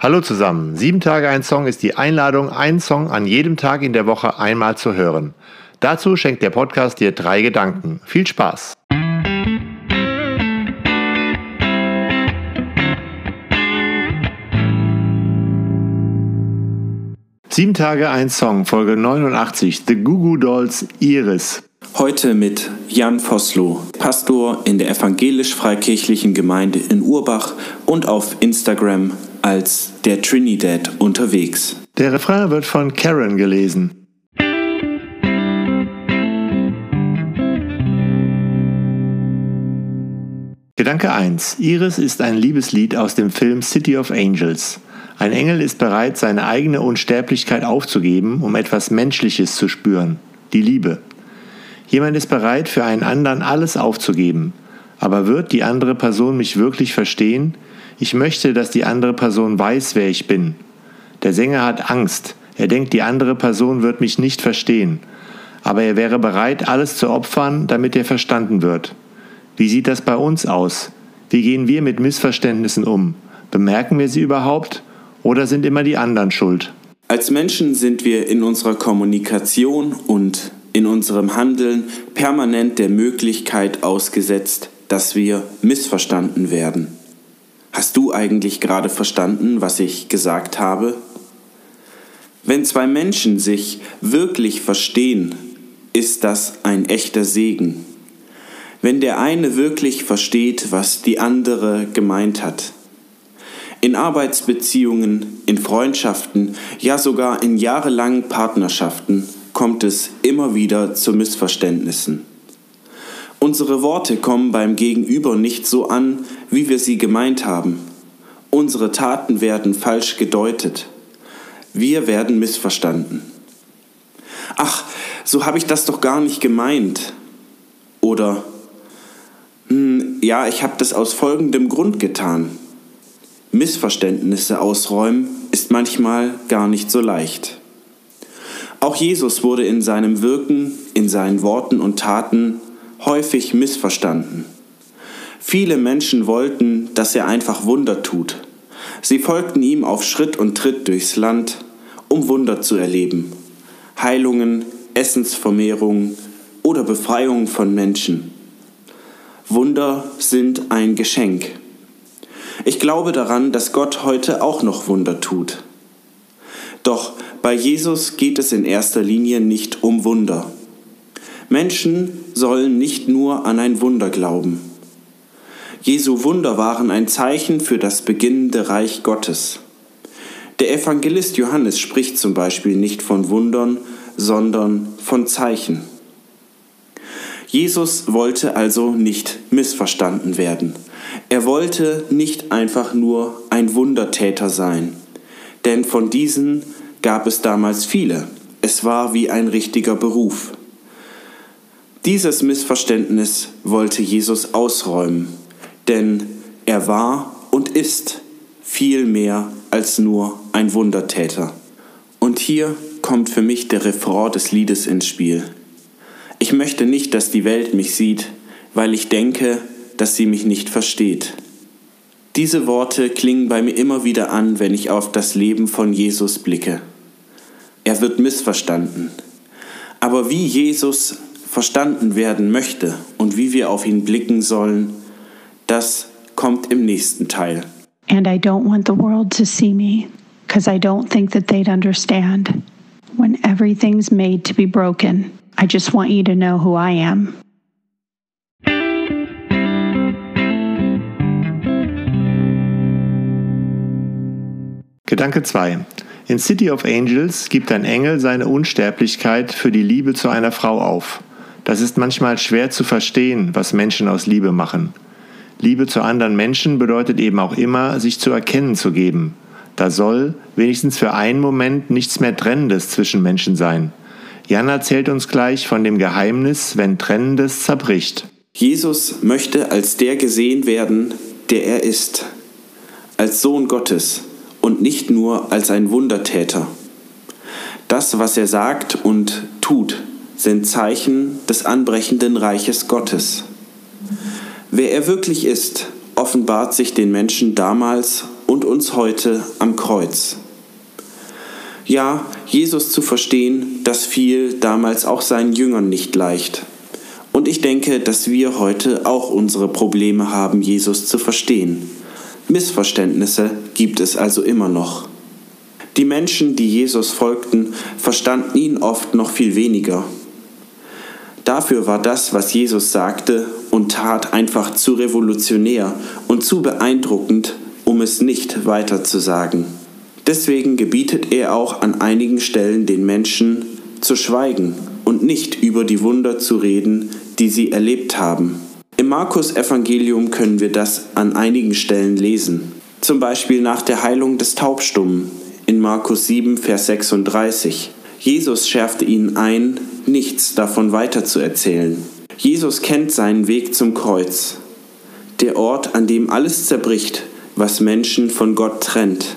Hallo zusammen. Sieben Tage ein Song ist die Einladung, einen Song an jedem Tag in der Woche einmal zu hören. Dazu schenkt der Podcast dir drei Gedanken. Viel Spaß! Sieben Tage ein Song, Folge 89, The Goo Goo Dolls Iris. Heute mit Jan Vossloh, Pastor in der evangelisch-freikirchlichen Gemeinde in Urbach und auf Instagram als der Trinidad unterwegs. Der Refrain wird von Karen gelesen. Gedanke 1. Iris ist ein Liebeslied aus dem Film City of Angels. Ein Engel ist bereit, seine eigene Unsterblichkeit aufzugeben, um etwas Menschliches zu spüren, die Liebe. Jemand ist bereit, für einen anderen alles aufzugeben. Aber wird die andere Person mich wirklich verstehen? Ich möchte, dass die andere Person weiß, wer ich bin. Der Sänger hat Angst. Er denkt, die andere Person wird mich nicht verstehen. Aber er wäre bereit, alles zu opfern, damit er verstanden wird. Wie sieht das bei uns aus? Wie gehen wir mit Missverständnissen um? Bemerken wir sie überhaupt? Oder sind immer die anderen schuld? Als Menschen sind wir in unserer Kommunikation und in unserem Handeln permanent der Möglichkeit ausgesetzt, dass wir missverstanden werden. Hast du eigentlich gerade verstanden, was ich gesagt habe? Wenn zwei Menschen sich wirklich verstehen, ist das ein echter Segen. Wenn der eine wirklich versteht, was die andere gemeint hat. In Arbeitsbeziehungen, in Freundschaften, ja sogar in jahrelangen Partnerschaften kommt es immer wieder zu Missverständnissen. Unsere Worte kommen beim Gegenüber nicht so an, wie wir sie gemeint haben. Unsere Taten werden falsch gedeutet. Wir werden missverstanden. Ach, so habe ich das doch gar nicht gemeint. Oder, hm, ja, ich habe das aus folgendem Grund getan. Missverständnisse ausräumen ist manchmal gar nicht so leicht. Auch Jesus wurde in seinem Wirken, in seinen Worten und Taten häufig missverstanden. Viele Menschen wollten, dass er einfach Wunder tut. Sie folgten ihm auf Schritt und Tritt durchs Land, um Wunder zu erleben. Heilungen, Essensvermehrungen oder Befreiungen von Menschen. Wunder sind ein Geschenk. Ich glaube daran, dass Gott heute auch noch Wunder tut. Doch bei Jesus geht es in erster Linie nicht um Wunder. Menschen sollen nicht nur an ein Wunder glauben. Jesu Wunder waren ein Zeichen für das beginnende Reich Gottes. Der Evangelist Johannes spricht zum Beispiel nicht von Wundern, sondern von Zeichen. Jesus wollte also nicht missverstanden werden. Er wollte nicht einfach nur ein Wundertäter sein, denn von diesen gab es damals viele. Es war wie ein richtiger Beruf. Dieses Missverständnis wollte Jesus ausräumen, denn er war und ist viel mehr als nur ein Wundertäter. Und hier kommt für mich der Refrain des Liedes ins Spiel. Ich möchte nicht, dass die Welt mich sieht, weil ich denke, dass sie mich nicht versteht. Diese Worte klingen bei mir immer wieder an, wenn ich auf das Leben von Jesus blicke. Er wird missverstanden. Aber wie Jesus verstanden werden möchte und wie wir auf ihn blicken sollen, das kommt im nächsten Teil. And I don't want the world to see me, because I don't think that they'd understand. When everything's made to be broken, I just want you to know who I am. Gedanke 2. In City of Angels gibt ein Engel seine Unsterblichkeit für die Liebe zu einer Frau auf. Das ist manchmal schwer zu verstehen, was Menschen aus Liebe machen. Liebe zu anderen Menschen bedeutet eben auch immer, sich zu erkennen zu geben. Da soll, wenigstens für einen Moment, nichts mehr Trennendes zwischen Menschen sein. Jan erzählt uns gleich von dem Geheimnis, wenn Trennendes zerbricht. Jesus möchte als der gesehen werden, der er ist, als Sohn Gottes und nicht nur als ein Wundertäter. Das, was er sagt und tut, sind Zeichen des anbrechenden Reiches Gottes. Wer er wirklich ist, offenbart sich den Menschen damals und uns heute am Kreuz. Ja, Jesus zu verstehen, das fiel damals auch seinen Jüngern nicht leicht. Und ich denke, dass wir heute auch unsere Probleme haben, Jesus zu verstehen. Missverständnisse gibt es also immer noch. Die Menschen, die Jesus folgten, verstanden ihn oft noch viel weniger. Dafür war das, was Jesus sagte und tat, einfach zu revolutionär und zu beeindruckend, um es nicht weiter zu sagen. Deswegen gebietet er auch an einigen Stellen den Menschen zu schweigen und nicht über die Wunder zu reden, die sie erlebt haben. Im Markus Evangelium können wir das an einigen Stellen lesen. Zum Beispiel nach der Heilung des Taubstummen in Markus 7, Vers 36. Jesus schärfte ihnen ein, nichts davon weiterzuerzählen. Jesus kennt seinen Weg zum Kreuz, der Ort, an dem alles zerbricht, was Menschen von Gott trennt.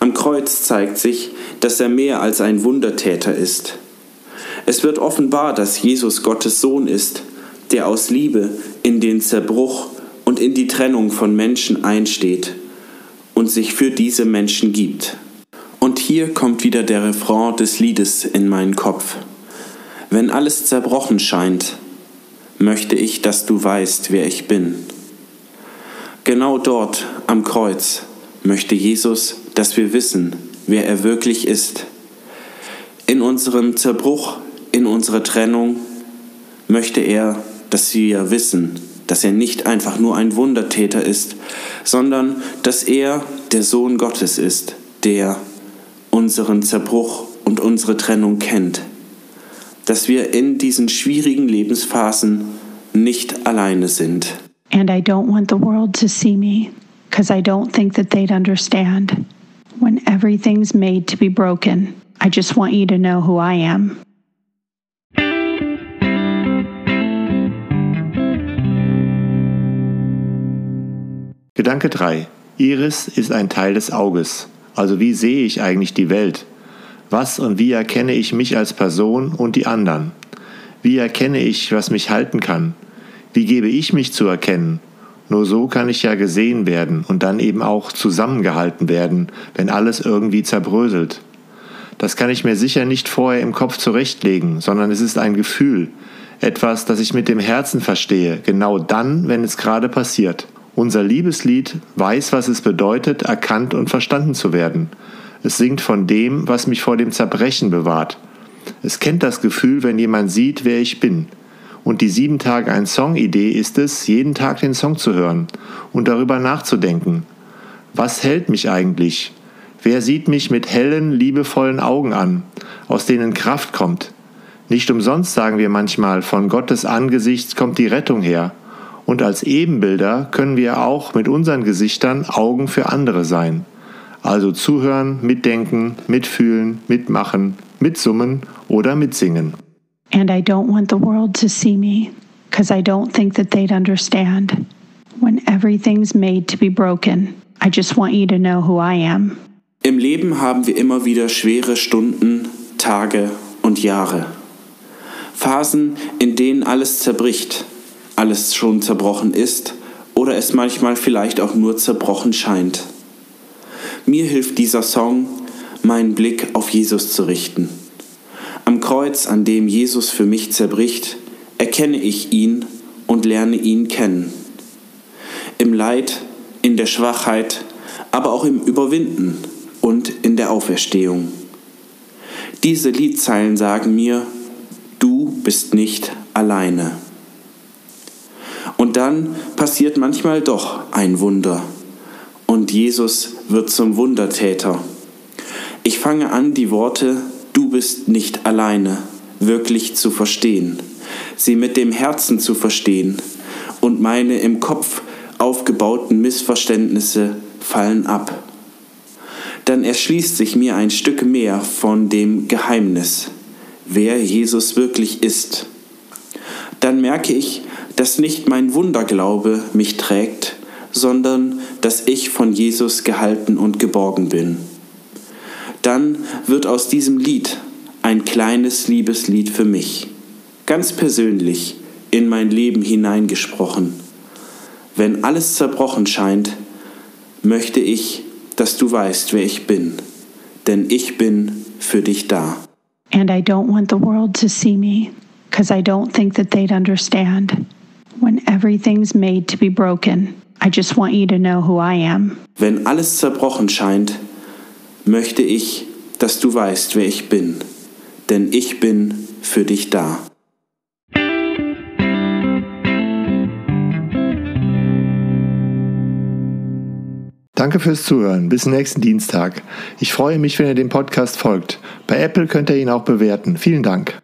Am Kreuz zeigt sich, dass er mehr als ein Wundertäter ist. Es wird offenbar, dass Jesus Gottes Sohn ist, der aus Liebe in den Zerbruch und in die Trennung von Menschen einsteht und sich für diese Menschen gibt. Und hier kommt wieder der Refrain des Liedes in meinen Kopf. Wenn alles zerbrochen scheint, möchte ich, dass du weißt, wer ich bin. Genau dort am Kreuz möchte Jesus, dass wir wissen, wer er wirklich ist. In unserem Zerbruch, in unserer Trennung möchte er, dass wir wissen, dass er nicht einfach nur ein Wundertäter ist, sondern dass er der Sohn Gottes ist, der unseren Zerbruch und unsere Trennung kennt. Dass wir in diesen schwierigen Lebensphasen nicht alleine sind. And I don't want the world to see me, because I don't think that they'd understand. When everything's made to be broken, I just want you to know who I am. Gedanke 3. Iris ist ein Teil des Auges. Also wie sehe ich eigentlich die Welt? Was und wie erkenne ich mich als Person und die anderen? Wie erkenne ich, was mich halten kann? Wie gebe ich mich zu erkennen? Nur so kann ich ja gesehen werden und dann eben auch zusammengehalten werden, wenn alles irgendwie zerbröselt. Das kann ich mir sicher nicht vorher im Kopf zurechtlegen, sondern es ist ein Gefühl, etwas, das ich mit dem Herzen verstehe, genau dann, wenn es gerade passiert. Unser Liebeslied weiß, was es bedeutet, erkannt und verstanden zu werden. Es singt von dem, was mich vor dem Zerbrechen bewahrt. Es kennt das Gefühl, wenn jemand sieht, wer ich bin. Und die sieben Tage ein Song-Idee ist es, jeden Tag den Song zu hören und darüber nachzudenken. Was hält mich eigentlich? Wer sieht mich mit hellen, liebevollen Augen an, aus denen Kraft kommt? Nicht umsonst sagen wir manchmal, von Gottes Angesicht kommt die Rettung her. Und als Ebenbilder können wir auch mit unseren Gesichtern Augen für andere sein. Also zuhören, mitdenken, mitfühlen, mitmachen, mitsummen oder mitsingen. And I don't want the world to see me, because I don't think that they'd understand. When everything's made to be broken, I just want you to know who I am. Im Leben haben wir immer wieder schwere Stunden, Tage und Jahre. Phasen, in denen alles zerbricht, alles schon zerbrochen ist oder es manchmal vielleicht auch nur zerbrochen scheint. Mir hilft dieser Song, meinen Blick auf Jesus zu richten. Am Kreuz, an dem Jesus für mich zerbricht, erkenne ich ihn und lerne ihn kennen. Im Leid, in der Schwachheit, aber auch im Überwinden und in der Auferstehung. Diese Liedzeilen sagen mir, du bist nicht alleine. Und dann passiert manchmal doch ein Wunder. Und Jesus wird zum Wundertäter. Ich fange an, die Worte Du bist nicht alleine wirklich zu verstehen, sie mit dem Herzen zu verstehen und meine im Kopf aufgebauten Missverständnisse fallen ab. Dann erschließt sich mir ein Stück mehr von dem Geheimnis, wer Jesus wirklich ist. Dann merke ich, dass nicht mein Wunderglaube mich trägt, sondern dass ich von Jesus gehalten und geborgen bin. Dann wird aus diesem Lied ein kleines Liebeslied für mich, ganz persönlich in mein Leben hineingesprochen. Wenn alles zerbrochen scheint, möchte ich, dass du weißt, wer ich bin, denn ich bin für dich da. And I don't want the world to see me, because I don't think that they'd understand. When everything's made to be broken, I just want you to know who I am. Wenn alles zerbrochen scheint, möchte ich, dass du weißt, wer ich bin, denn ich bin für dich da. Danke fürs Zuhören. Bis nächsten Dienstag. Ich freue mich, wenn ihr dem Podcast folgt. Bei Apple könnt ihr ihn auch bewerten. Vielen Dank.